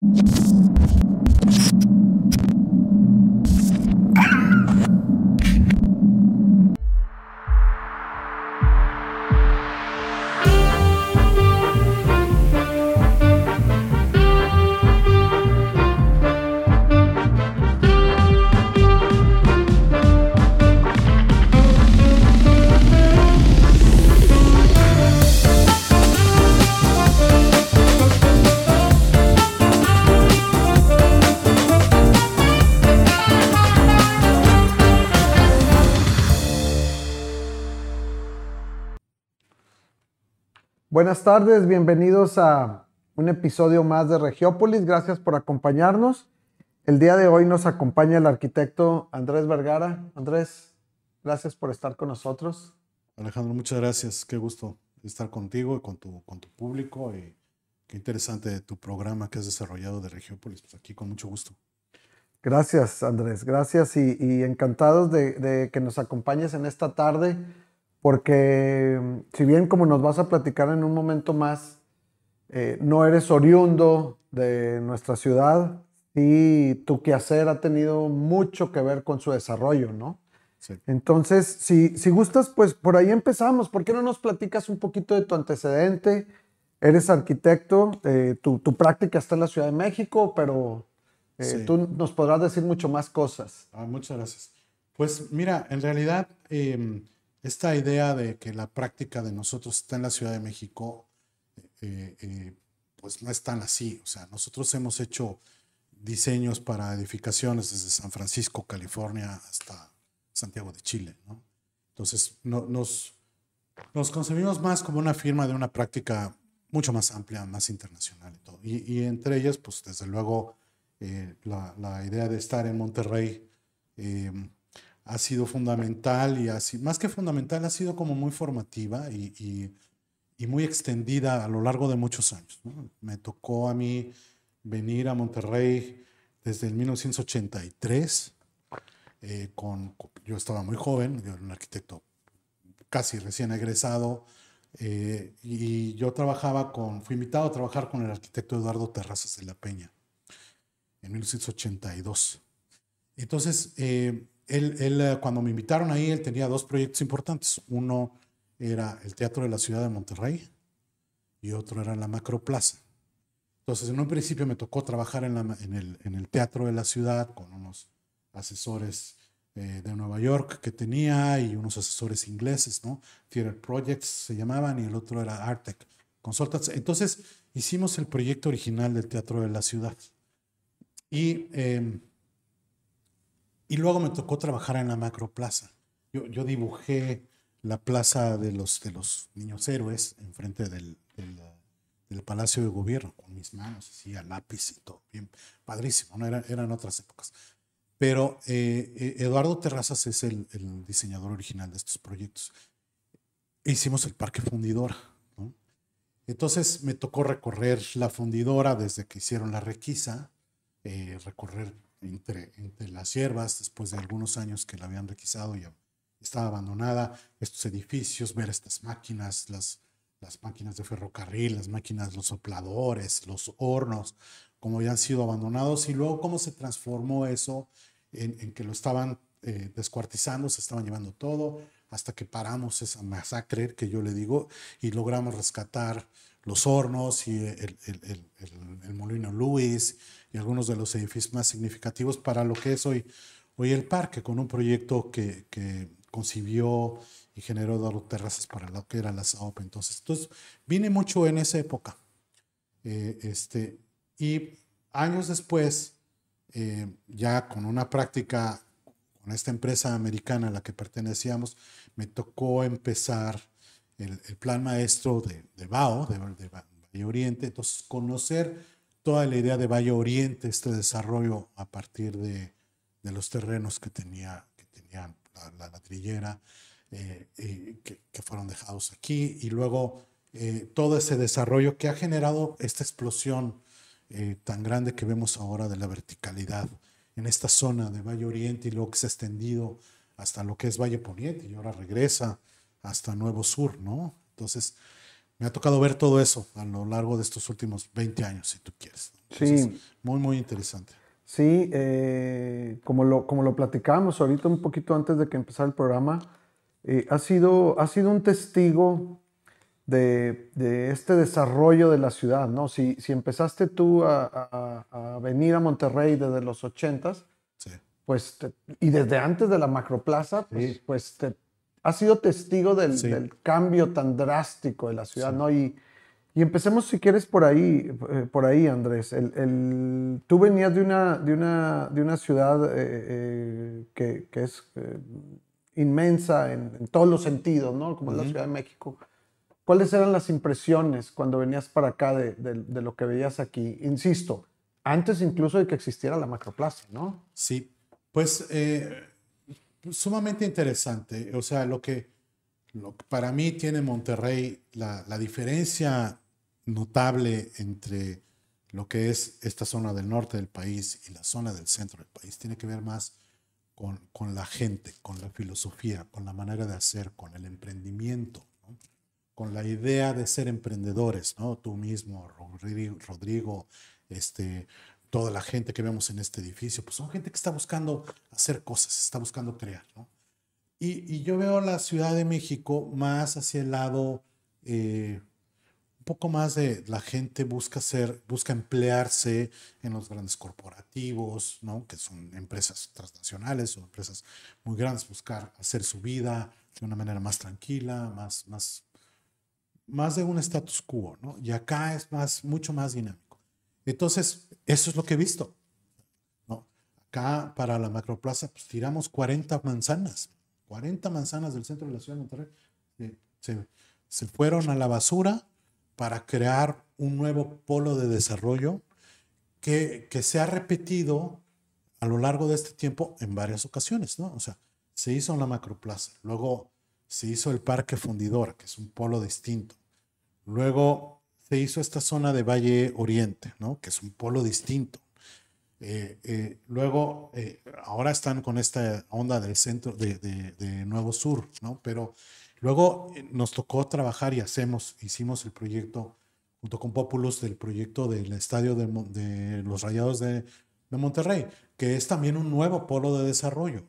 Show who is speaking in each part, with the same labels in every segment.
Speaker 1: you Buenas tardes, bienvenidos a un episodio más de Regiópolis. Gracias por acompañarnos. El día de hoy nos acompaña el arquitecto Andrés Vergara. Andrés, gracias por estar con nosotros.
Speaker 2: Alejandro, muchas gracias. Qué gusto estar contigo y con tu, con tu público. Y qué interesante tu programa que has desarrollado de Regiópolis. Pues aquí con mucho gusto.
Speaker 1: Gracias, Andrés. Gracias y, encantados de, de que nos acompañes en esta tarde porque si bien como nos vas a platicar en un momento más, eh, no eres oriundo de nuestra ciudad, y tu quehacer ha tenido mucho que ver con su desarrollo, ¿no? Sí. Entonces, si, si gustas, pues por ahí empezamos. ¿Por qué no nos platicas un poquito de tu antecedente? Eres arquitecto, eh, tu, tu, práctica está en la Ciudad de México, pero eh, tú nos podrás decir mucho más cosas.
Speaker 2: Ah, muchas gracias. Pues mira, en realidad em, esta idea de que la práctica de nosotros está en la Ciudad de México, eh, eh, pues no es tan así. O sea, nosotros hemos hecho diseños para edificaciones desde San Francisco, California, hasta Santiago de Chile. Entonces, nos, nos concebimos más como una firma de una práctica mucho más amplia, más internacional y todo. Y, entre ellas, pues desde luego, eh, la, la, idea de estar en Monterrey ha sido fundamental y así, más que fundamental, ha sido como muy formativa y, y, muy extendida a lo largo de muchos años. Me tocó a mí venir a Monterrey desde el 1983, eh, con, yo estaba muy joven, yo era un arquitecto casi recién egresado, eh, y yo trabajaba con, fui invitado a trabajar con el arquitecto Eduardo Terrazas de la Peña en 1982. Entonces, eh, él, eh, cuando me invitaron ahí, él tenía dos proyectos importantes. Uno era el Teatro de la Ciudad de Monterrey y otro era la Macroplaza. Entonces, en un principio me tocó trabajar en, el, Teatro de la Ciudad con unos asesores eh, de Nueva York que tenía y unos asesores ingleses, ¿no? Theater Projects se llamaban y el otro era Artec Consultants. Entonces, hicimos el proyecto original del Teatro de la Ciudad. Y em, y luego me tocó trabajar en la macroplaza. Yo, yo dibujé la plaza de los, de los niños héroes enfrente del, del, Palacio de Gobierno, con mis manos, así a lápiz y todo, bien padrísimo, ¿no? Era, eran otras épocas. Pero eh, eh, Eduardo Terrazas es el, el, diseñador original de estos proyectos. hicimos el Parque Fundidora. Entonces me tocó recorrer la fundidora desde que hicieron la requisa, eh, recorrer entre, entre las hierbas, después de algunos años que la habían requisado y estaba abandonada, estos edificios, ver estas máquinas, las, las máquinas de ferrocarril, las máquinas, los sopladores, los hornos, como habían sido abandonados y luego cómo se transformó eso en, que lo estaban eh, descuartizando, se estaban llevando todo, hasta que paramos esa masacre que yo le digo y logramos rescatar los hornos y el, el, el, el molino Luis y algunos de los edificios más significativos para lo que es hoy, hoy el parque, con un proyecto que, que concibió y generó dos terrazas para lo que era la SAOP. Entonces, entonces vine mucho en esa época. Eh, este, y años después, eh, ya con una práctica con esta empresa americana a la que pertenecíamos, me tocó empezar el, el plan maestro de, de BAO, de, de Valle Oriente, entonces conocer toda la idea de Valle Oriente, este desarrollo a partir de, de los terrenos que tenía, que tenía la, ladrillera, eh, eh, que, que, fueron dejados aquí, y luego eh, todo ese desarrollo que ha generado esta explosión tan grande que vemos ahora de la verticalidad en esta zona de Valle Oriente y luego que se ha extendido hasta lo que es Valle Poniente y ahora regresa hasta Nuevo Sur, ¿no? Entonces, me ha tocado ver todo eso a lo largo de estos últimos 20 años, si tú quieres. sí. Muy, muy interesante.
Speaker 1: Sí, eh, como, lo, como lo platicábamos ahorita un poquito antes de que empezara el programa, eh, ha, sido, ha sido un testigo de, de, este desarrollo de la ciudad, ¿no? Si, si empezaste tú a, a, venir a Monterrey desde los ochentas, sí. pues, y desde antes de la macroplaza, pues, pues te, has sido testigo del, del, cambio tan drástico de la ciudad, ¿no? Y, y empecemos, si quieres, por ahí, eh, por ahí Andrés. El, el, tú venías de una, de una, de una ciudad eh, eh, que, que, es inmensa en, todos los sentidos, ¿no? Como la Ciudad de México. ¿Cuáles eran las impresiones cuando venías para acá de, de, lo que veías aquí? Insisto, antes incluso de que existiera la macroplaza, ¿no?
Speaker 2: Sí, pues sumamente interesante. O sea, lo que, lo para mí tiene Monterrey, la, la diferencia notable entre lo que es esta zona del norte del país y la zona del centro del país. Tiene que ver más con, con la gente, con la filosofía, con la manera de hacer, con el emprendimiento, con la idea de ser emprendedores, ¿no? Tú mismo, Rodrigo, este, toda la gente que vemos en este edificio, pues son gente que está buscando hacer cosas, está buscando crear, ¿no? Y, yo veo la Ciudad de México más hacia el lado eh, poco más de la gente busca ser, busca emplearse en los grandes corporativos, ¿no? que son empresas transnacionales o empresas muy grandes, buscar hacer su vida de una manera más tranquila, más, más, más de un status quo, ¿no? Y acá es más, mucho más dinámico. Entonces, eso es lo que he visto. Acá para la macroplaza, pues tiramos 40 manzanas, 40 manzanas del centro de la ciudad de Monterrey. Se, se fueron a la basura para crear un nuevo polo de desarrollo que, que se ha repetido a lo largo de este tiempo en varias ocasiones, ¿no? O sea, se hizo la macroplaza, luego se hizo el Parque Fundidor, que es un polo distinto, luego se hizo esta zona de Valle Oriente, ¿no? Que es un polo distinto. Eh, eh, luego, eh, ahora están con esta onda del centro de, de, de Nuevo Sur, ¿no? Pero Luego eh, nos tocó trabajar y hacemos, hicimos el proyecto junto con Populus del proyecto del estadio de, los Rayados de, Monterrey, que es también un nuevo polo de desarrollo.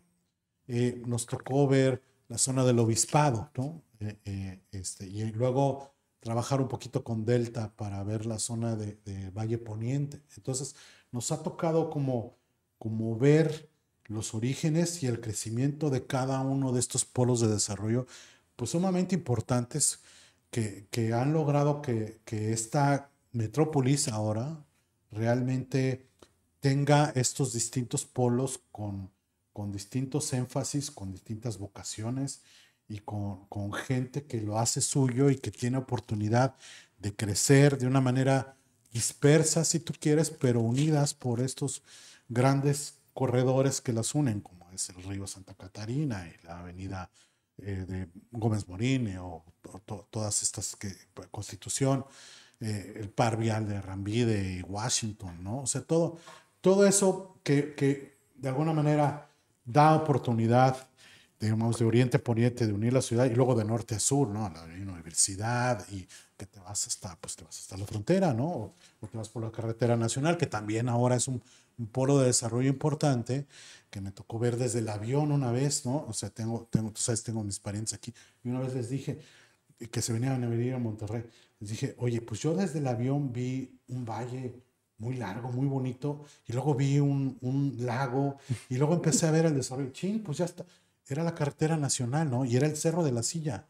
Speaker 2: Eh, nos tocó ver la zona del obispado, ¿no? Eh, este, y luego trabajar un poquito con Delta para ver la zona de, Valle Poniente. Entonces, nos ha tocado como, como ver los orígenes y el crecimiento de cada uno de estos polos de desarrollo pues sumamente importantes que, que han logrado que, que, esta metrópolis ahora realmente tenga estos distintos polos con, con distintos énfasis, con distintas vocaciones y con, con gente que lo hace suyo y que tiene oportunidad de crecer de una manera dispersa, si tú quieres, pero unidas por estos grandes corredores que las unen, como es el río Santa Catarina y la avenida eh, de Gómez Morín eh, o, todas estas que Constitución, eh, el par vial de Rambide y Washington, ¿no? O sea, todo, todo eso que, que de alguna manera da oportunidad, digamos, de oriente a poniente, de unir la ciudad y luego de norte a sur, ¿no? La universidad y que te vas hasta, pues te vas hasta la frontera, ¿no? O, te vas por la carretera nacional, que también ahora es un, un polo de desarrollo importante que me tocó ver desde el avión una vez, ¿no? O sea, tengo, tengo, tú sabes, tengo mis parientes aquí. Y una vez les dije que se venían a venir a Monterrey. Les dije, oye, pues yo desde el avión vi un valle muy largo, muy bonito, y luego vi un, un lago, y luego empecé a ver el desarrollo. Chin, pues ya está. Era la carretera nacional, ¿no? Y era el Cerro de la Silla.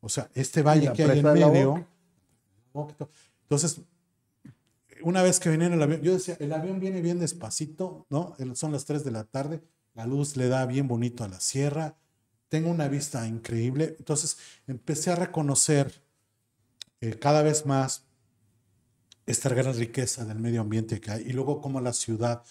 Speaker 2: O sea, este valle que hay en medio. Entonces, una vez que venía en el avión, yo decía, el avión viene bien despacito, ¿no? Son las 3 de la tarde, la luz le da bien bonito a la sierra, tengo una vista increíble. Entonces empecé a reconocer eh, cada vez más esta gran riqueza del medio ambiente que hay y luego cómo la ciudad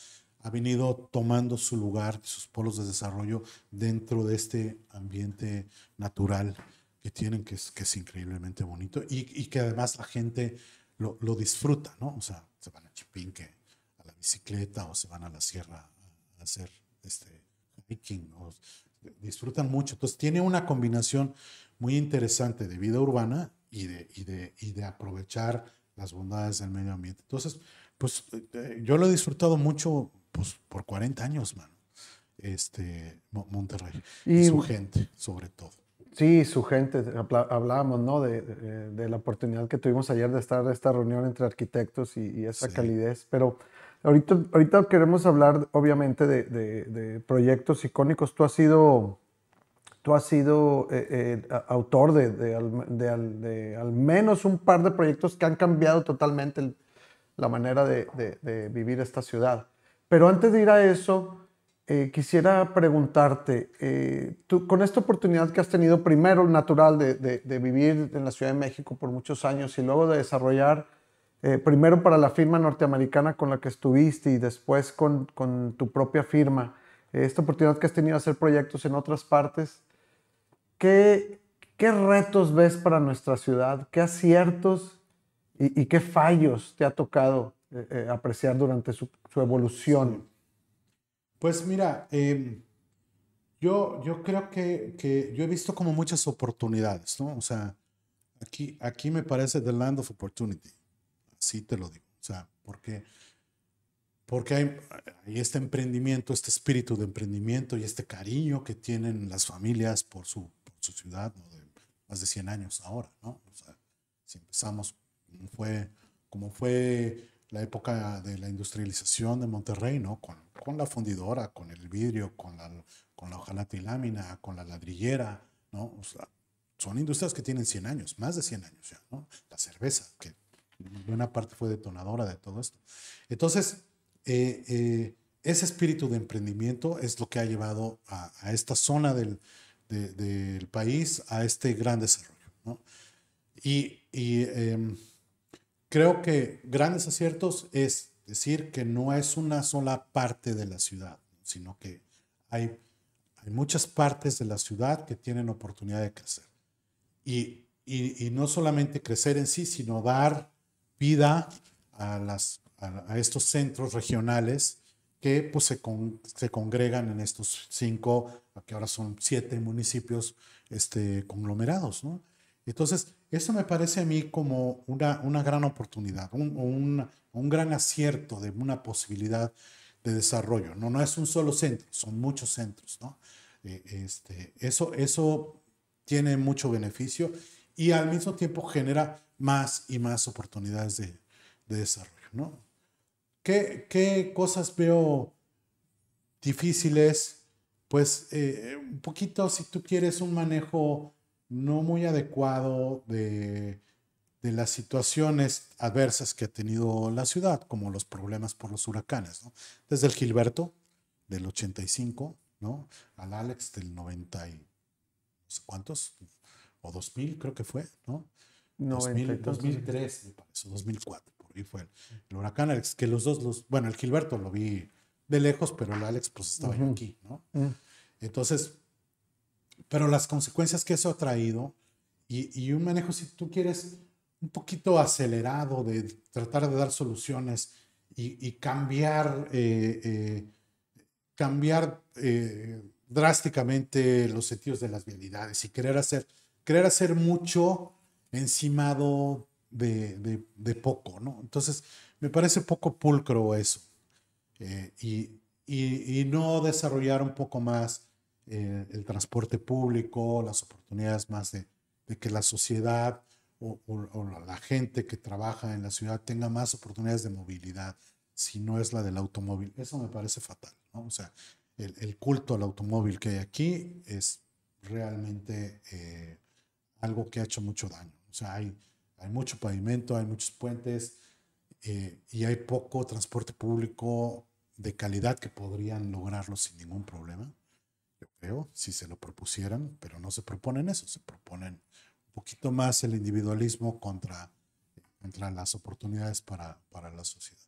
Speaker 2: ha venido tomando su lugar, sus polos de desarrollo dentro de este ambiente natural que tienen, que es, increíblemente bonito y, que además la gente lo, disfruta, ¿no? O sea, se van a Chipinque a la bicicleta o se van a la sierra a hacer este hiking, disfrutan mucho. Entonces tiene una combinación muy interesante de vida urbana y de, y de, y de aprovechar las bondades del medio ambiente. Entonces, pues eh, yo lo he disfrutado mucho pues, por 40 años, mano. Este, Monterrey. Y, su gente, sobre todo.
Speaker 1: Sí, su gente. Hablábamos, ¿no? De, de, la oportunidad que tuvimos ayer de estar en esta reunión entre arquitectos y, esa calidez. Pero ahorita, ahorita queremos hablar, obviamente, de, de, proyectos icónicos. Tú has sido, tú has sido eh, eh, autor de, al, menos un par de proyectos que han cambiado totalmente la manera de vivir esta ciudad. Pero antes de ir a eso, eh, quisiera preguntarte, eh, tú, con esta oportunidad que has tenido primero natural de, vivir en la Ciudad de México por muchos años y luego de desarrollar, eh, primero para la firma norteamericana con la que estuviste y después con, tu propia firma, esta oportunidad que has tenido de hacer proyectos en otras partes, ¿qué, qué retos ves para nuestra ciudad? ¿Qué aciertos y qué fallos te ha tocado apreciar durante su, su evolución?
Speaker 2: Pues mira, em, yo, yo creo que, que, yo he visto como muchas oportunidades, ¿no? O sea, aquí, aquí me parece the land of opportunity, así te lo digo, o sea, porque, porque hay, hay este emprendimiento, este espíritu de emprendimiento y este cariño que tienen las familias por su, por su ciudad, ¿no? De más de 100 años ahora, ¿no? O sea, si empezamos, fue, como fue la época de la industrialización de Monterrey, ¿no? Con, con la fundidora, con el vidrio, con la, con la hojalata y lámina, con la ladrillera, ¿no? O sea, son industrias que tienen 100 años, más de 100 años ya, ¿no? La cerveza, que buena parte fue detonadora de todo esto. Entonces, eh, eh, ese espíritu de emprendimiento es lo que ha llevado a, a esta zona del, del, país a este gran desarrollo, ¿no? Y, y em, Creo que grandes aciertos es decir que no es una sola parte de la ciudad, sino que hay, hay muchas partes de la ciudad que tienen oportunidad de crecer. Y, y, no solamente crecer en sí, sino dar vida a, las, a, estos centros regionales que pues, se, se, congregan en estos cinco, que ahora son siete municipios este, conglomerados. ¿no? Entonces, eso me parece a mí como una, una gran oportunidad, un, un, gran acierto de una posibilidad de desarrollo. No, no es un solo centro, son muchos centros. ¿no? Eh, este, eso, eso tiene mucho beneficio y al mismo tiempo genera más y más oportunidades de, de desarrollo. ¿no? ¿Qué, ¿Qué, cosas veo difíciles? Pues eh, un poquito, si tú quieres un manejo no muy adecuado de, de, las situaciones adversas que ha tenido la ciudad, como los problemas por los huracanes. ¿no? Desde el Gilberto del 85, ¿no? al Alex del 90 y no sé cuántos, o 2000 creo que fue, ¿no? 2000, 2003, me parece, 2004, por ahí fue el, huracán Alex, que los dos, los, bueno, el Gilberto lo vi de lejos, pero el Alex pues estaba aquí, ¿no? Mm. Entonces, pero las consecuencias que eso ha traído y, y, un manejo, si tú quieres, un poquito acelerado de tratar de dar soluciones y, y cambiar, eh, eh, cambiar eh, drásticamente los sentidos de las vialidades y querer hacer, querer hacer mucho encimado de, de, de poco, ¿no? Entonces, me parece poco pulcro eso. y, y, no desarrollar un poco más eh, el transporte público, las oportunidades más de, que la sociedad o, la gente que trabaja en la ciudad tenga más oportunidades de movilidad, si no es la del automóvil. Eso me parece fatal. O sea, el, culto al automóvil que hay aquí es realmente eh, algo que ha hecho mucho daño. O sea, hay, hay mucho pavimento, hay muchos puentes eh, y hay poco transporte público de calidad que podrían lograrlo sin ningún problema creo, si se lo propusieran, pero no se proponen eso, se proponen un poquito más el individualismo contra, contra las oportunidades para, para la sociedad.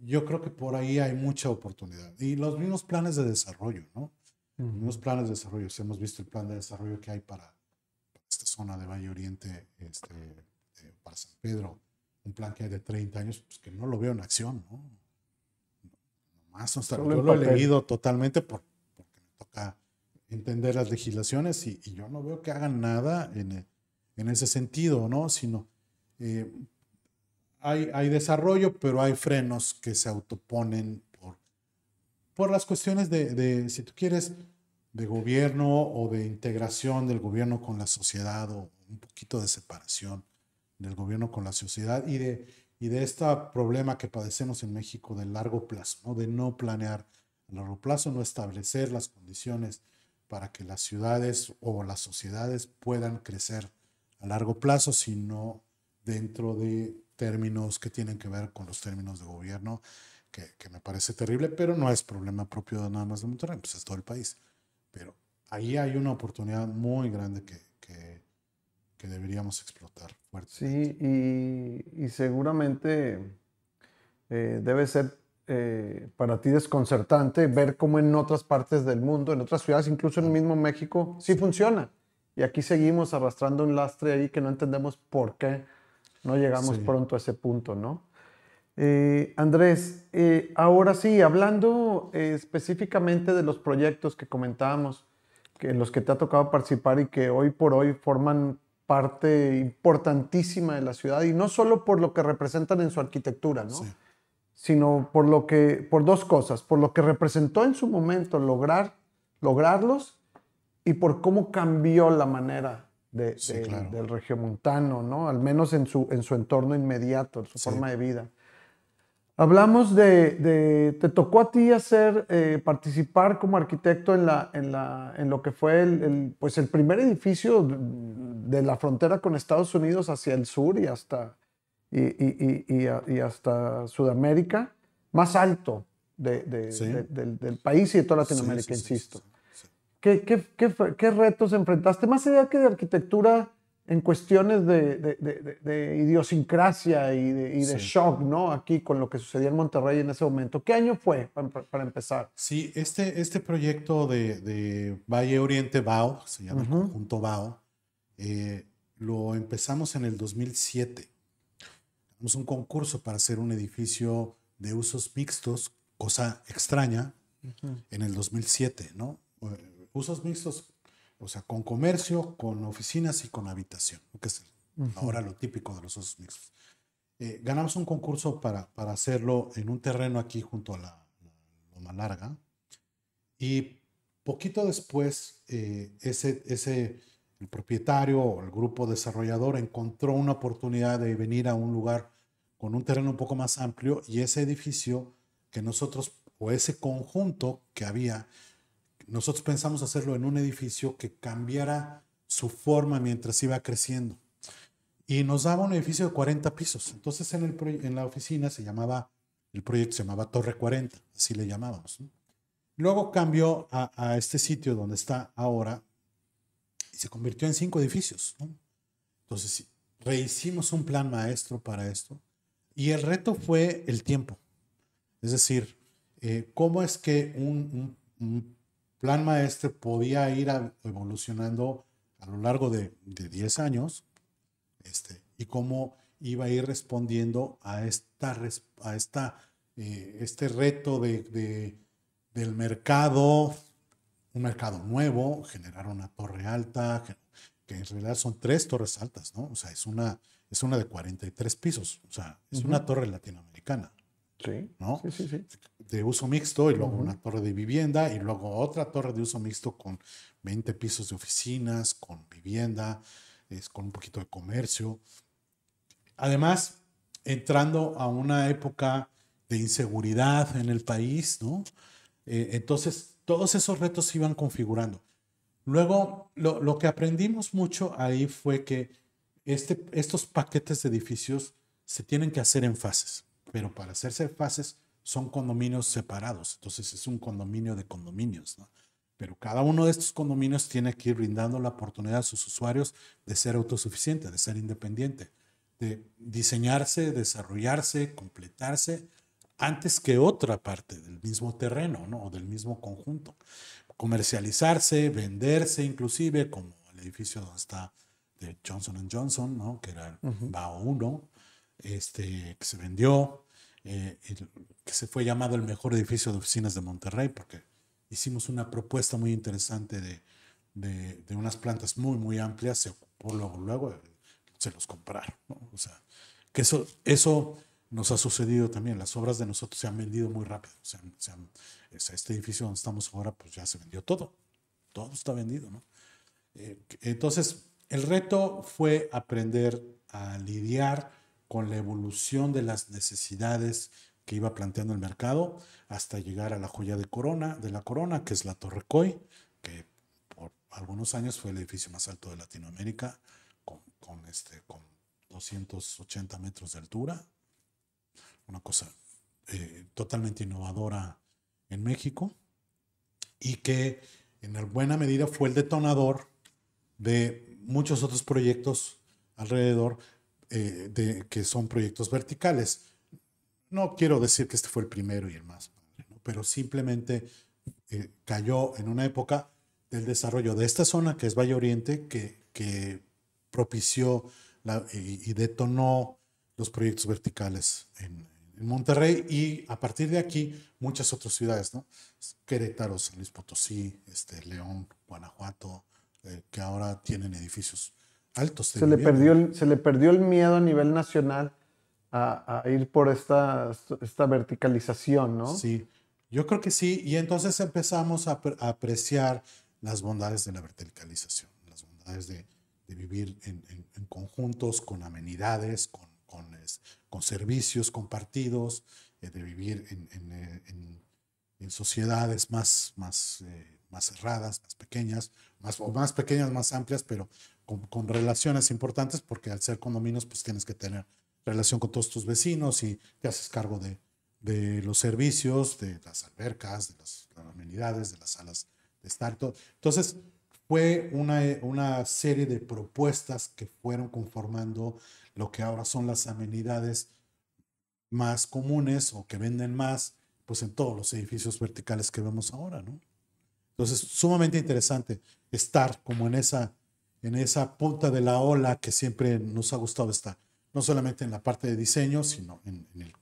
Speaker 2: Yo creo que por ahí hay mucha oportunidad. Y los mismos planes de desarrollo, ¿no? Los mismos planes de desarrollo. Si hemos visto el plan de desarrollo que hay para, esta zona de Valle Oriente, este, eh, para San Pedro, un plan que hay de 30 años, pues que no lo veo en acción, ¿no? Más, yo lo he leído totalmente por, porque me toca entender las legislaciones y, yo no veo que hagan nada en, en, ese sentido, ¿no? Sino, eh, hay, hay desarrollo, pero hay frenos que se autoponen por, por las cuestiones de, de, si tú quieres, de gobierno o de integración del gobierno con la sociedad o un poquito de separación del gobierno con la sociedad y de, y de este problema que padecemos en México del largo plazo, ¿no? de no planear a largo plazo, no establecer las condiciones para que las ciudades o las sociedades puedan crecer a largo plazo, sino dentro de términos que tienen que ver con los términos de gobierno, que, que me parece terrible, pero no es problema propio de nada más de Monterrey, pues es todo el país. Pero ahí hay una oportunidad muy grande que, que, que deberíamos explotar fuerte.
Speaker 1: Sí, y, y seguramente eh, debe ser eh, para ti desconcertante ver cómo en otras partes del mundo, en otras ciudades, incluso en el mismo México, sí funciona. Y aquí seguimos arrastrando un lastre ahí que no entendemos por qué no llegamos
Speaker 2: Sí.
Speaker 1: pronto a ese punto, ¿no? Eh, Andrés, eh, ahora sí, hablando eh, específicamente de los proyectos que comentábamos, que en los que te ha tocado participar y que hoy por hoy forman parte importantísima de la ciudad, y no solo por lo que representan en su arquitectura, ¿no?
Speaker 2: Sí.
Speaker 1: Sino por lo que, por dos cosas, por lo que representó en su momento lograr, lograrlos y por cómo cambió la manera de,
Speaker 2: Sí,
Speaker 1: de-
Speaker 2: claro.
Speaker 1: del regiomontano, ¿no? Al menos en su, en su entorno inmediato, en su
Speaker 2: Sí.
Speaker 1: forma de vida. Hablamos de, de- te tocó a ti hacer, eh, participar como arquitecto en, la, en, la, en lo que fue el, el, pues el primer edificio de la frontera con Estados Unidos hacia el sur y hasta, y, y- y- y hasta Sudamérica, más alto de- de-
Speaker 2: Sí.
Speaker 1: de- del, del país y de toda Latinoamérica,
Speaker 2: sí, sí,
Speaker 1: insisto. ¿Qué, qué, qué qué retos enfrentaste? Más allá que de arquitectura, en cuestiones de, idiosincrasia y de, shock, ¿no? Aquí con lo que sucedía en Monterrey en ese momento. ¿Qué año fue para, para empezar?
Speaker 2: Sí, este, este proyecto de, de Valle Oriente BAO, se llama el
Speaker 1: Ujú.
Speaker 2: conjunto BAO, eh, lo empezamos en el 2007. Hicimos un concurso para hacer un edificio de usos mixtos, cosa extraña, en el 2007, ¿no? Eh, Usos mixtos, o sea, con comercio, con oficinas y con habitación, que es ahora lo típico de los usos mixtos. Eh, ganamos un concurso para, para hacerlo en un terreno aquí junto a la Loma Larga. Y poquito después, eh, ese, ese, el propietario o el grupo desarrollador encontró una oportunidad de venir a un lugar con un terreno un poco más amplio y ese edificio que nosotros, o ese conjunto que había, nosotros pensamos hacerlo en un edificio que cambiara su forma mientras iba creciendo. Y nos daba un edificio de 40 pisos. Entonces en, el, en la oficina se llamaba, el proyecto se llamaba Torre 40, así le llamábamos. Luego cambió a este sitio donde está ahora se convirtió en cinco edificios. ¿no? Entonces rehicimos un plan maestro para esto y el reto fue el tiempo. Es decir, eh, cómo es que un, plan maestro podía ir evolucionando a lo largo de, de 10 años este, y cómo iba a ir respondiendo a, esta, a esta, eh, este reto de- del mercado, un mercado nuevo, generar una torre alta, que, en realidad son tres torres altas, ¿no? O sea, es una, es una de 43 pisos, o sea, es una torre latinoamericana,
Speaker 1: Sí,
Speaker 2: ¿no?
Speaker 1: sí, sí. sí.
Speaker 2: de uso mixto y luego
Speaker 1: Ujú.
Speaker 2: una torre de vivienda y luego otra torre de uso mixto con 20 pisos de oficinas, con vivienda, es, con un poquito de comercio. Además, entrando a una época de inseguridad en el país, ¿no? Eh, entonces, todos esos retos se iban configurando. Luego, lo, lo que aprendimos mucho ahí fue que este, estos paquetes de edificios se tienen que hacer en fases, pero para hacerse en fases son condominios separados, entonces es un condominio de condominios. Pero cada uno de estos condominios tiene que ir brindando la oportunidad a sus usuarios de ser autosuficiente, de ser independiente, de diseñarse, desarrollarse, completarse antes que otra parte del mismo terreno, ¿no? O del mismo conjunto. Comercializarse, venderse inclusive, como el edificio donde está de Johnson Johnson, ¿no? Que era el BAO 1, este, que se vendió, eh, el- que se fue llamado el mejor edificio de oficinas de Monterrey, porque hicimos una propuesta muy interesante de, de, de unas plantas muy, muy amplias, se ocupó luego, luego, se los compraron, ¿no? O sea, Que eso, eso nos ha sucedido también. Las obras de nosotros se han vendido muy rápido. O sea, este edificio donde estamos ahora, pues ya se vendió todo. Todo está vendido, ¿no? Eh, entonces, el reto fue aprender a lidiar con la evolución de las necesidades que iba planteando el mercado hasta llegar a la joya de corona, de la corona, que es la Torre Coy, que por algunos años fue el edificio más alto de Latinoamérica, con, con este, con 280 metros de altura, una cosa eh, totalmente innovadora en México y que en buena medida fue el detonador de muchos otros proyectos alrededor eh, de, que son proyectos verticales. No quiero decir que este fue el primero y el más, pero simplemente eh, cayó en una época del desarrollo de esta zona que es Valle Oriente que, que propició y, detonó los proyectos verticales en, en Monterrey y a partir de aquí muchas otras ciudades, ¿no? Querétaro, San Luis Potosí, este, León, Guanajuato, eh, que ahora tienen edificios altos.
Speaker 1: Se le, perdió el, se le perdió el miedo a nivel nacional a, a, ir por esta, esta verticalización, ¿no?
Speaker 2: Sí, yo creo que sí, y entonces empezamos a, a apreciar las bondades de la verticalización, las bondades de, de vivir en, en, en conjuntos, con amenidades, con con, con servicios compartidos, eh, de vivir en, eh, en, en, sociedades más, más, eh, más cerradas, más pequeñas, más, o más pequeñas, más amplias, pero con, con, relaciones importantes, porque al ser condominios, pues tienes que tener relación con todos tus vecinos y te haces cargo de, de los servicios, de las albercas, de las, amenidades, de las salas de estar. Entonces, fue una, una serie de propuestas que fueron conformando lo que ahora son las amenidades más comunes o que venden más, pues en todos los edificios verticales que vemos ahora, ¿no? Entonces, sumamente interesante estar como en esa, en esa punta de la ola que siempre nos ha gustado estar, no solamente en la parte de diseño, sino en, el,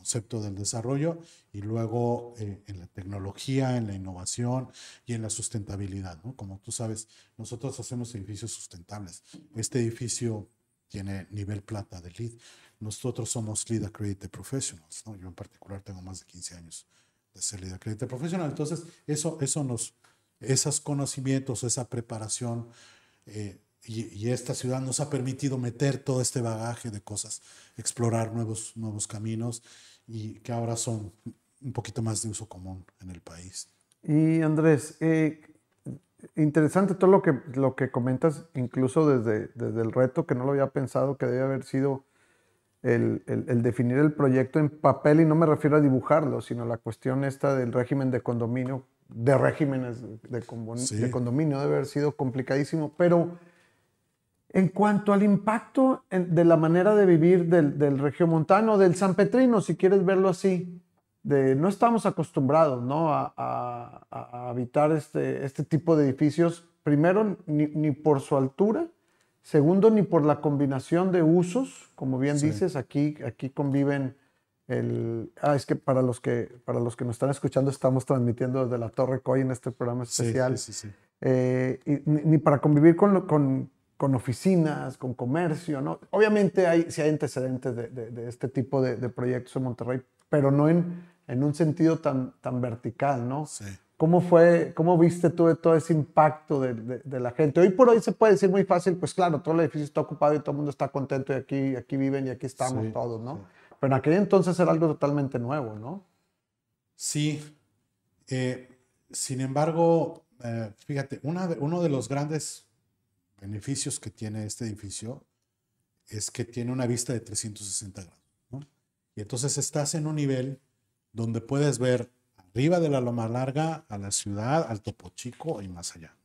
Speaker 2: concepto del desarrollo y luego eh, en la tecnología, en la innovación y en la sustentabilidad, ¿no? Como tú sabes, nosotros hacemos edificios sustentables. Este edificio tiene nivel plata de LEED. Nosotros somos LEED Accredited Professionals, ¿no? Yo en particular tengo más de 15 años de ser LEED Accredited Professional. Entonces, eso, eso nos, esos conocimientos, esa preparación eh, y, y, esta ciudad nos ha permitido meter todo este bagaje de cosas, explorar nuevos, nuevos caminos y que ahora son un poquito más de uso común en el país.
Speaker 1: Y Andrés, eh, interesante todo lo que, lo que comentas, incluso desde, desde el reto, que no lo había pensado, que debe haber sido el, el, definir el proyecto en papel, y no me refiero a dibujarlo, sino la cuestión esta del régimen de condominio, de regímenes de, de condominio, debe haber sido complicadísimo, pero en cuanto al impacto de la manera de vivir del, del regiomontano, del San Petrino, si quieres verlo así, no estamos acostumbrados ¿no? a, habitar este, este tipo de edificios, primero ni, por su altura, segundo ni por la combinación de usos, como bien dices, aquí, aquí conviven el... Ah, es que para los que, para los que nos están escuchando estamos transmitiendo desde la Torre Coy en este programa especial, eh, ni, para convivir con, con, con, oficinas, con comercio, ¿no? Obviamente hay, sí hay antecedentes de, de, este tipo de, de proyectos en Monterrey, pero no en, en un sentido tan, tan vertical, ¿no? Sí. ¿Cómo fue, cómo viste tú todo ese impacto de, de, la gente? Hoy por hoy se puede decir muy fácil, pues claro, todo el edificio está ocupado y todo el mundo está contento y aquí, aquí viven y aquí estamos todos, ¿no? Pero en aquel entonces era algo totalmente nuevo, ¿no?
Speaker 2: Sí. Eh, sin embargo, eh, fíjate, una uno de los grandes beneficios que tiene este edificio es que tiene una vista de 360 grados. Y entonces estás en un nivel donde puedes ver arriba de la Loma Larga a la ciudad, al Topo Chico y más allá.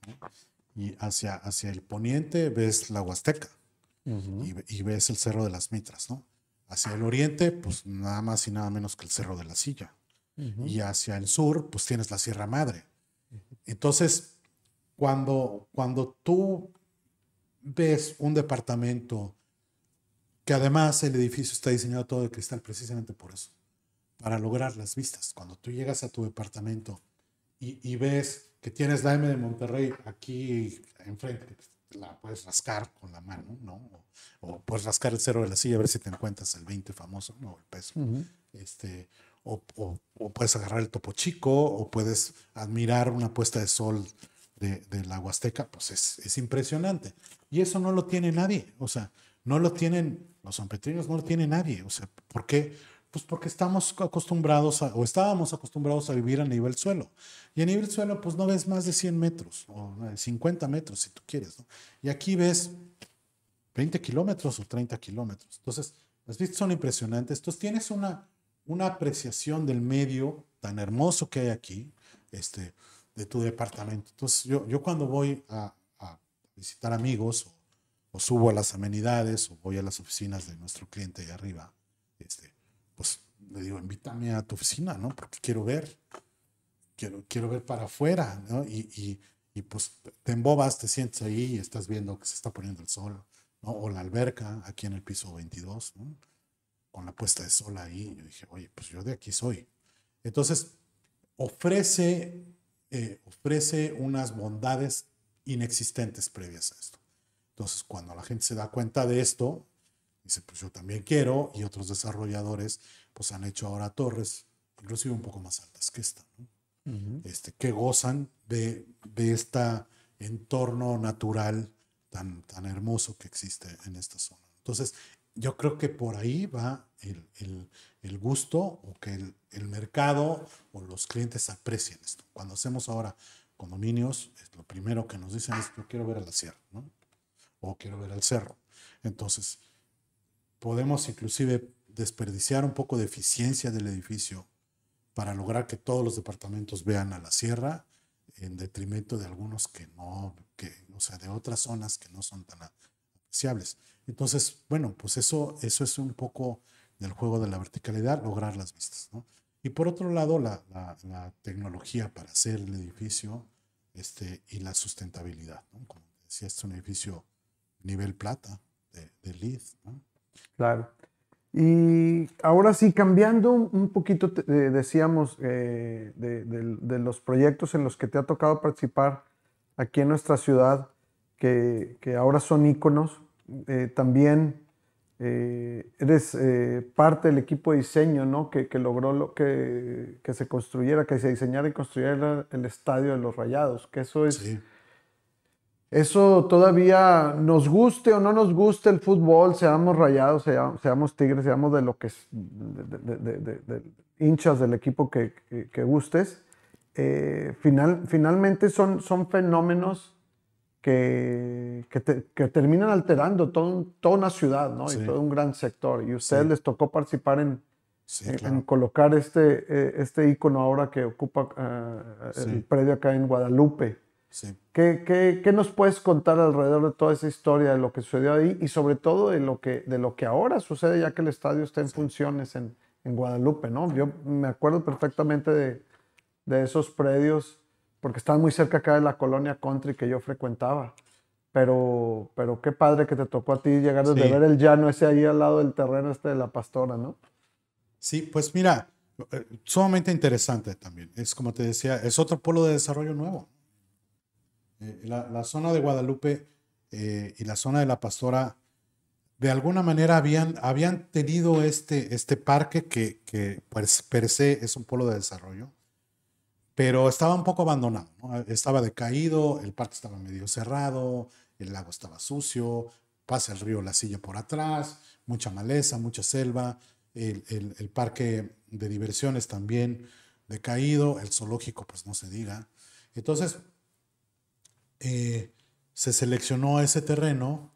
Speaker 2: Y hacia, hacia el poniente ves la Huasteca y, ves el Cerro de las Mitras. ¿no? Hacia el oriente, pues nada más y nada menos que el Cerro de la Silla. Y hacia el sur, pues tienes la Sierra Madre. Entonces, cuando, cuando tú ves un departamento que además el edificio está diseñado todo de cristal precisamente por eso, para lograr las vistas. Cuando tú llegas a tu departamento y, ves que tienes la M de Monterrey aquí enfrente, la puedes rascar con la mano, ¿no? O, puedes rascar el cero de la silla a ver si te encuentras el 20 famoso, ¿no? El peso. este, o, o, puedes agarrar el topo chico, o puedes admirar una puesta de sol de, de la Huasteca, pues es, es, impresionante. Y eso no lo tiene nadie, o sea, no lo tienen los sanpetrinos, no lo tiene nadie, o sea, ¿por qué? Pues porque estamos acostumbrados a, o estábamos acostumbrados a vivir a nivel suelo. Y a nivel suelo, pues no ves más de 100 metros, o 50 metros si tú quieres. Y aquí ves 20 kilómetros o 30 kilómetros. Entonces, las vistas son impresionantes. Entonces, tienes una, una apreciación del medio tan hermoso que hay aquí, este, de tu departamento. Entonces, yo, yo cuando voy a, visitar amigos o, o, subo a las amenidades o voy a las oficinas de nuestro cliente ahí arriba, este, pues le digo, invítame a tu oficina, ¿no? Porque quiero ver, quiero, quiero ver para afuera, ¿no? Y, y, y, pues te embobas, te sientes ahí y estás viendo que se está poniendo el sol, ¿no? O la alberca aquí en el piso 22, ¿no? Con la puesta de sol ahí. Yo dije, oye, pues yo de aquí soy. Entonces, ofrece, eh, ofrece unas bondades inexistentes previas a esto. Entonces, cuando la gente se da cuenta de esto, Dice, pues yo también quiero, y otros desarrolladores pues han hecho ahora torres, inclusive un poco más altas que esta, este, que gozan de, de este entorno natural tan, tan hermoso que existe en esta zona. Entonces, yo creo que por ahí va el, el, el gusto o que el, mercado o los clientes aprecien esto. Cuando hacemos ahora condominios, lo primero que nos dicen es, yo quiero ver a la sierra, ¿no? O quiero ver al cerro. Entonces, podemos inclusive desperdiciar un poco de eficiencia del edificio para lograr que todos los departamentos vean a la sierra en detrimento de algunos que no, que, o sea, de otras zonas que no son tan apreciables. Entonces, bueno, pues eso, eso es un poco del juego de la verticalidad, lograr las vistas. ¿no? Y por otro lado, la, la, tecnología para hacer el edificio este, y la sustentabilidad. ¿no? Como decía, es un edificio nivel plata de, de LEED.
Speaker 1: Claro. Y ahora sí, cambiando un poquito, eh, decíamos, eh, de, los proyectos en los que te ha tocado participar aquí en nuestra ciudad, que, ahora son íconos, eh, también eres parte del equipo de diseño, ¿no? Que, logró lo, que, que, se construyera, que se diseñara y construyera el estadio de los Rayados, que eso es... Eso todavía nos guste o no nos guste el fútbol, seamos rayados, seamos, tigres, seamos de lo que es, de, hinchas del equipo que, que, gustes. Eh, final, finalmente son, son fenómenos que, que, terminan alterando todo, toda una ciudad ¿no? y todo un gran sector. Y a ustedes les tocó participar en, en, colocar este, eh, este ícono ahora que ocupa eh, el predio acá en Guadalupe. ¿Qué, qué, nos puedes contar alrededor de toda esa historia, de lo que sucedió ahí y sobre todo de lo que, de lo que ahora sucede ya que el estadio está en funciones en, en, Guadalupe? ¿no? Yo me acuerdo perfectamente de, de, esos predios porque estaban muy cerca acá de la colonia country que yo frecuentaba. Pero, pero qué padre que te tocó a ti llegar desde ver el llano ese ahí al lado del terreno este de la pastora, ¿no?
Speaker 2: Sí, pues mira, eh, sumamente interesante también. Es como te decía, es otro polo de desarrollo nuevo. Eh, la, zona de Guadalupe eh, y la zona de la Pastora, de alguna manera habían, habían tenido este, este parque que, que pues, per se es un polo de desarrollo, pero estaba un poco abandonado, estaba decaído, el parque estaba medio cerrado, el lago estaba sucio, pasa el río La Silla por atrás, mucha maleza, mucha selva, el, el, el parque de diversiones también decaído, el zoológico pues no se diga. Entonces, eh, se seleccionó ese terreno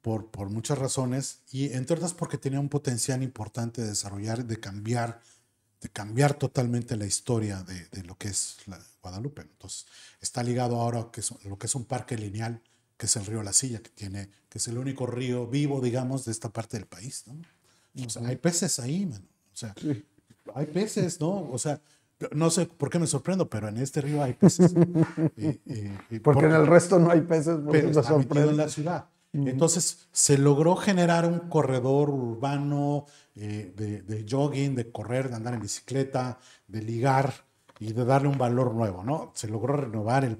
Speaker 2: por, por muchas razones y entre otras porque tenía un potencial importante de desarrollar, de cambiar, de cambiar totalmente la historia de, de lo que es la Guadalupe. Entonces, está ligado ahora a lo que es un parque lineal, que es el río La Silla, que, tiene, que es el único río vivo, digamos, de esta parte del país. ¿no? O sea, hay peces ahí, man. O sea, hay peces, ¿no? O sea, no sé por qué me sorprendo, pero en este río hay peces.
Speaker 1: porque, en el resto no hay peces,
Speaker 2: pero está en la ciudad. Entonces se logró generar un corredor urbano eh, de, jogging, de correr, de andar en bicicleta, de ligar y de darle un valor nuevo, ¿no? Se logró renovar el,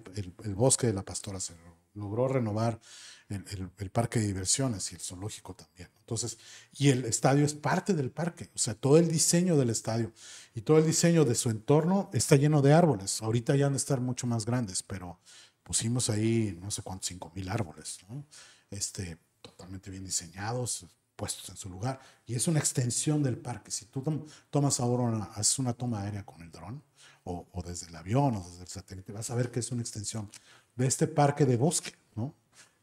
Speaker 2: bosque de la pastora, se logró renovar el, parque de diversiones y el zoológico también. Entonces, y el estadio es parte del parque, o sea, todo el diseño del estadio y todo el diseño de su entorno está lleno de árboles. Ahorita ya han de estar mucho más grandes, pero pusimos ahí no sé cuántos, cinco mil árboles. Este, totalmente bien diseñados, puestos en su lugar. Y es una extensión del parque. Si tú tomas ahora una, haces una toma aérea con el dron, o, o desde el avión, o desde el satélite, vas a ver que es una extensión de este parque de bosque, ¿no?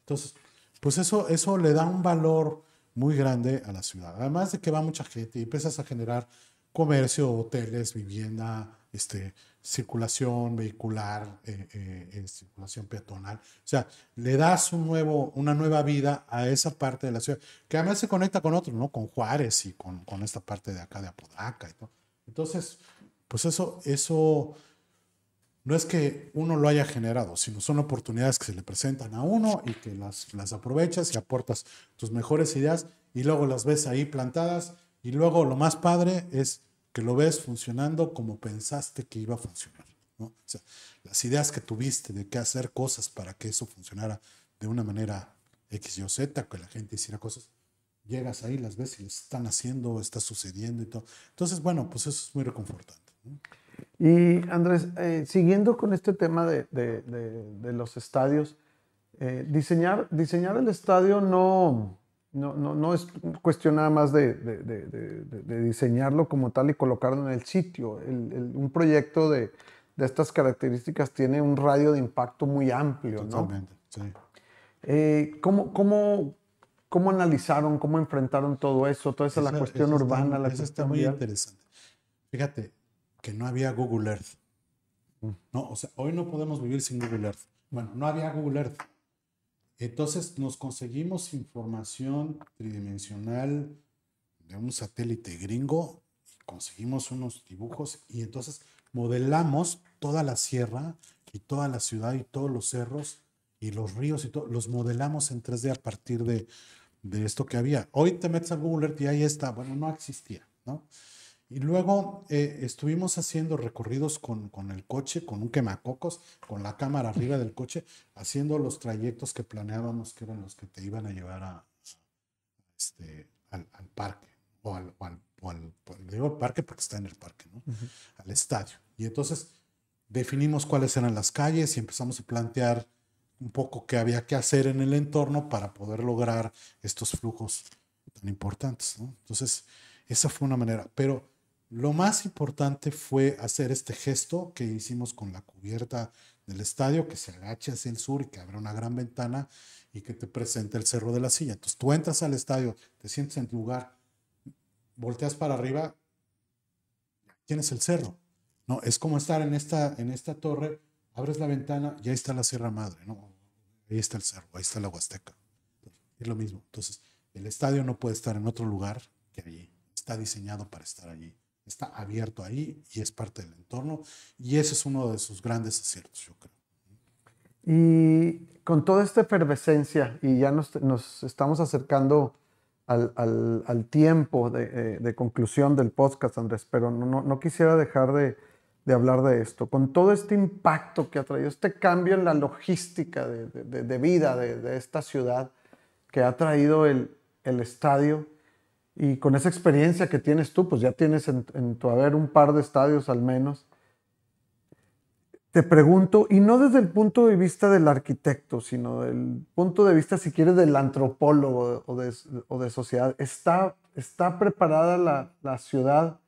Speaker 2: Entonces, pues eso, eso le da un valor muy grande a la ciudad. Además de que va mucha gente y empiezas a generar comercio, hoteles, vivienda, este, circulación vehicular, eh, eh, eh, circulación peatonal. O sea, le das un nuevo, una nueva vida a esa parte de la ciudad, que además se conecta con otros, ¿no? Con Juárez y con, con esta parte de acá de Apodaca y todo. Entonces, pues eso, eso no es que uno lo haya generado, sino son oportunidades que se le presentan a uno y que las, las aprovechas y aportas tus mejores ideas y luego las ves ahí plantadas y luego lo más padre es que lo ves funcionando como pensaste que iba a funcionar. ¿no? O sea, las ideas que tuviste de qué hacer cosas para que eso funcionara de una manera X, Y Z, que la gente hiciera cosas, llegas ahí, las ves y las están haciendo, está sucediendo y todo. Entonces, bueno, pues eso es muy reconfortante. ¿no?
Speaker 1: Y Andrés, eh, siguiendo con este tema de, de, de, los estadios, eh, diseñar, diseñar el estadio no, no, no, no es cuestión nada más de, diseñarlo como tal y colocarlo en el sitio. El, el, un proyecto de, estas características tiene un radio de impacto muy amplio.
Speaker 2: Totalmente, sí.
Speaker 1: Eh, ¿cómo, cómo, cómo, analizaron, cómo enfrentaron todo eso, toda esa, la cuestión urbana?
Speaker 2: Está,
Speaker 1: la
Speaker 2: eso está muy interesante. Fíjate, que no había Google Earth. Mm. No, o sea, hoy no podemos vivir sin Google Earth. Bueno, no había Google Earth. Entonces nos conseguimos información tridimensional de un satélite gringo y conseguimos unos dibujos y entonces modelamos toda la sierra y toda la ciudad y todos los cerros y los ríos y todo, los modelamos en 3D a partir de, de esto que había. Hoy te metes a Google Earth y ahí está. Bueno, no existía, ¿no? Y luego eh, estuvimos haciendo recorridos con, con, el coche, con un quemacocos, con la cámara arriba del coche, haciendo los trayectos que planeábamos, que eran los que te iban a llevar a, este, al, al, parque, o al, o al, o al, digo al parque porque está en el parque, ¿no? Uh -huh. al estadio. Y entonces definimos cuáles eran las calles y empezamos a plantear un poco qué había que hacer en el entorno para poder lograr estos flujos tan importantes. ¿no? Entonces, esa fue una manera. Pero lo más importante fue hacer este gesto que hicimos con la cubierta del estadio, que se agache hacia el sur y que abra una gran ventana y que te presente el Cerro de la Silla. Entonces tú entras al estadio, te sientes en tu lugar, volteas para arriba, tienes el cerro. No, es como estar en esta, en esta torre, abres la ventana y ahí está la Sierra Madre, ¿no? Ahí está el cerro, ahí está la Huasteca. Es lo mismo. Entonces, el estadio no puede estar en otro lugar que allí. Está diseñado para estar allí está abierto ahí y es parte del entorno y ese es uno de sus grandes aciertos, yo creo.
Speaker 1: Y con toda esta efervescencia, y ya nos, nos estamos acercando al, al, al tiempo de, eh, de, conclusión del podcast, Andrés, pero no, no, quisiera dejar de, de, hablar de esto. Con todo este impacto que ha traído, este cambio en la logística de, de vida de, esta ciudad que ha traído el, el estadio, y con esa experiencia que tienes tú, pues ya tienes en, en, tu haber un par de estadios al menos. Te pregunto, y no desde el punto de vista del arquitecto, sino del punto de vista, si quieres, del antropólogo o de, o sociedad, ¿está, ¿está preparada la, ciudad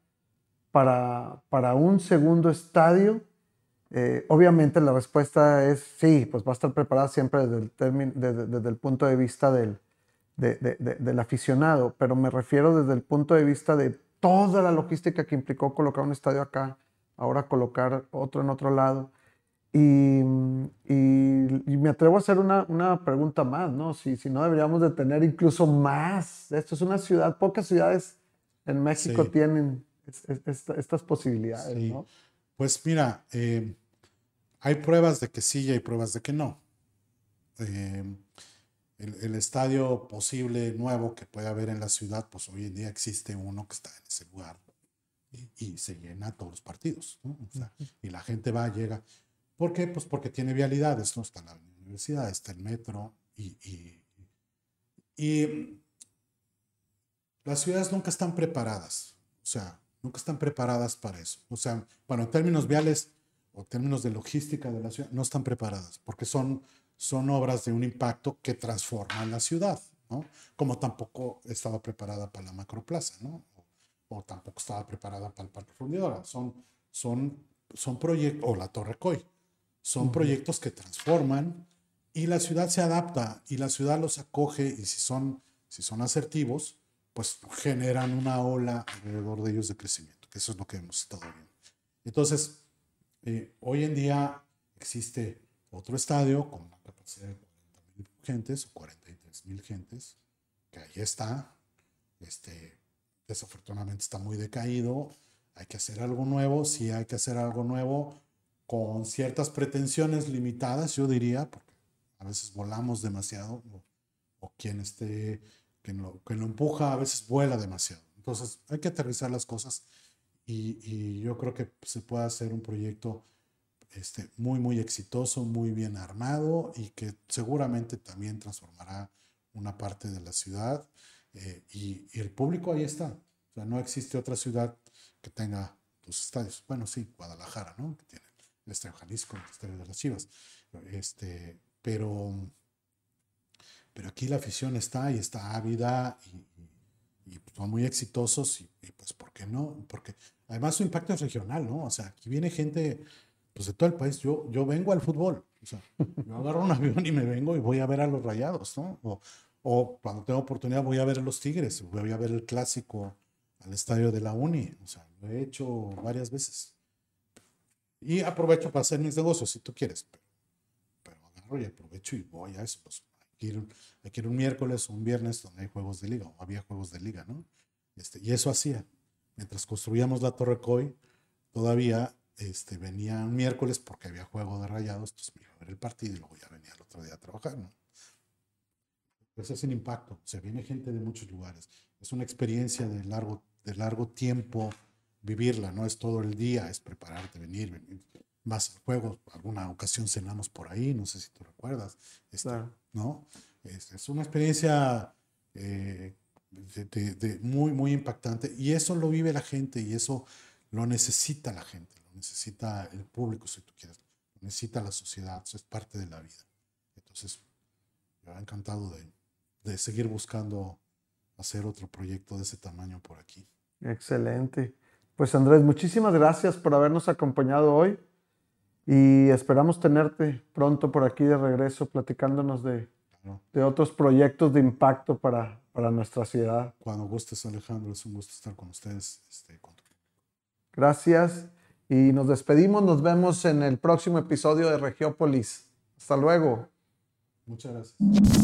Speaker 1: para, para, un segundo estadio? Eh, obviamente la respuesta es sí, pues va a estar preparada siempre desde el punto de vista del, de, de, de, del aficionado, pero me refiero desde el punto de vista de toda la logística que implicó colocar un estadio acá, ahora colocar otro en otro lado. Y, y, y me atrevo a hacer una, una, pregunta más, ¿no? Si, si no deberíamos de tener incluso más. Esto es una ciudad, pocas ciudades en México sí. tienen es, es, estas posibilidades, sí. ¿no?
Speaker 2: Pues mira, eh, hay pruebas de que sí y hay pruebas de que no. Eh, el, el, estadio posible nuevo que puede haber en la ciudad, pues hoy en día existe uno que está en ese lugar y, y se llena todos los partidos. ¿no? O sea, y la gente va, llega. ¿Por qué? Pues porque tiene vialidades, ¿no? Está la universidad, está el metro y, y Y las ciudades nunca están preparadas, o sea, nunca están preparadas para eso. O sea, bueno, en términos viales o términos de logística de la ciudad, no están preparadas, porque son, son obras de un impacto que transforman la ciudad, ¿no? Como tampoco estaba preparada para la macroplaza, ¿no? O, o tampoco estaba preparada para el Parque Fundidora. Son, son, son proyectos, o la Torre Coy, son proyectos que transforman y la ciudad se adapta y la ciudad los acoge y si son, si son asertivos, pues generan una ola alrededor de ellos de crecimiento, que eso es lo que hemos estado viendo. Entonces, eh, hoy en día existe otro estadio con capacidad de 40 mil gentes o 43 mil gentes, que ahí está, este, desafortunadamente está muy decaído, hay que hacer algo nuevo, sí hay que hacer algo nuevo con ciertas pretensiones limitadas, yo diría, porque a veces volamos demasiado, o, o quien esté que lo, que lo empuja a veces vuela demasiado. Entonces hay que aterrizar las cosas y, y yo creo que se puede hacer un proyecto este, muy, muy exitoso, muy bien armado y que seguramente también transformará una parte de la ciudad eh, y, y, el público ahí está. O sea, no existe otra ciudad que tenga dos estadios. Bueno, sí, Guadalajara, ¿no? Que tiene el Estadio Jalisco, el Estadio de las Chivas. Este, pero pero aquí la afición está y está ávida y, y, son muy exitosos y, y, pues, ¿por qué no? Porque además su impacto es regional, ¿no? O sea, aquí viene gente pues de todo el país. Yo, yo vengo al fútbol, o sea, yo agarro un avión y me vengo y voy a ver a los rayados, ¿no? O, o cuando tengo oportunidad voy a ver a los Tigres, voy a ver el clásico al estadio de la Uni, o sea, lo he hecho varias veces. Y aprovecho para hacer mis negocios, si tú quieres, pero, pero agarro y aprovecho y voy a eso, pues hay que ir un miércoles o un viernes donde hay juegos de liga, o había juegos de liga, ¿no? Este, y eso hacía. Mientras construíamos la Torre Coy, todavía este, venía un miércoles porque había juego de rayados, entonces me iba a ver el partido y luego ya venía el otro día a trabajar, ¿no? Pues es un impacto, se viene gente de muchos lugares. Es una experiencia de largo, de largo tiempo vivirla, no es todo el día, es prepararte, venir, venir más al juego. Alguna ocasión cenamos por ahí, no sé si tú recuerdas. Este, claro. ¿no? Es, es, una experiencia eh, de, de, de muy, muy impactante y eso lo vive la gente y eso lo necesita la gente, lo necesita el público, si tú quieres, lo necesita la sociedad, eso es parte de la vida. Entonces, yo encantado de, de seguir buscando hacer otro proyecto de ese tamaño por aquí.
Speaker 1: Excelente. Pues Andrés, muchísimas gracias por habernos acompañado hoy y esperamos tenerte pronto por aquí de regreso platicándonos de, de otros proyectos de impacto para, para, nuestra ciudad.
Speaker 2: Cuando gustes, Alejandro, es un gusto estar con ustedes. Este, con.
Speaker 1: Gracias y nos despedimos. Nos vemos en el próximo episodio de Regiópolis. Hasta luego.
Speaker 2: Muchas gracias.